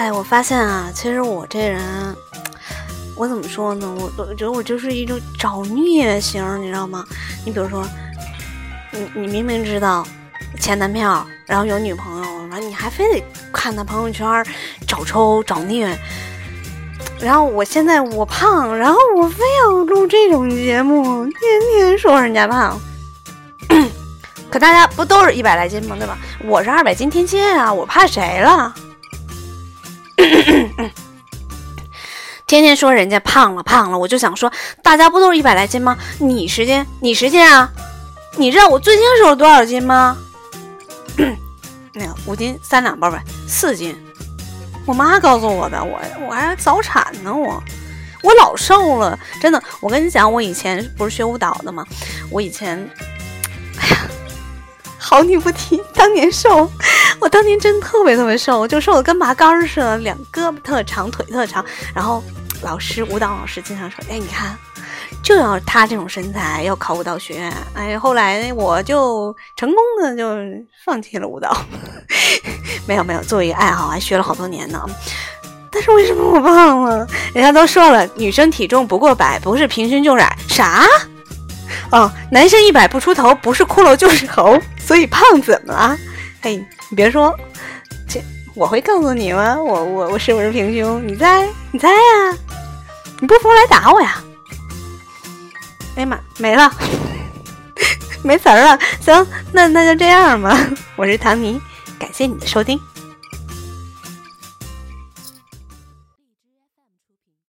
哎，我发现啊，其实我这人，我怎么说呢？我我觉得我就是一种找虐型，你知道吗？你比如说，你你明明知道前男票，然后有女朋友，然后你还非得看他朋友圈找抽找虐。然后我现在我胖，然后我非要录这种节目，天天说人家胖。可大家不都是一百来斤吗？对吧？我是二百斤天蝎啊，我怕谁了？天天说人家胖了胖了，我就想说，大家不都是一百来斤吗？你十斤，你十斤啊？你知道我最近瘦了多少斤吗？那个五斤三两包呗，四斤。我妈告诉我的，我我还早产呢，我我老瘦了，真的。我跟你讲，我以前不是学舞蹈的吗？我以前，哎呀，好女不提当年瘦，我当年真特别特别瘦，我就瘦的跟麻杆似的，两胳膊特长，腿特长。然后老师，舞蹈老师经常说：“哎，你看。”就要他这种身材，要考舞蹈学院。哎，后来呢，我就成功的就放弃了舞蹈。没有没有，作为一个爱好，还学了好多年呢。但是为什么我胖了？人家都说了，女生体重不过百，不是平均就是矮。啥？哦，男生一百不出头，不是骷髅就是猴。所以胖怎么了？嘿，你别说，这我会告诉你吗？我我我是不是平胸？你猜？你猜呀？你不服来打我呀？哎呀妈，没了，没词儿了。行，那那就这样吧。我是唐尼，感谢你的收听。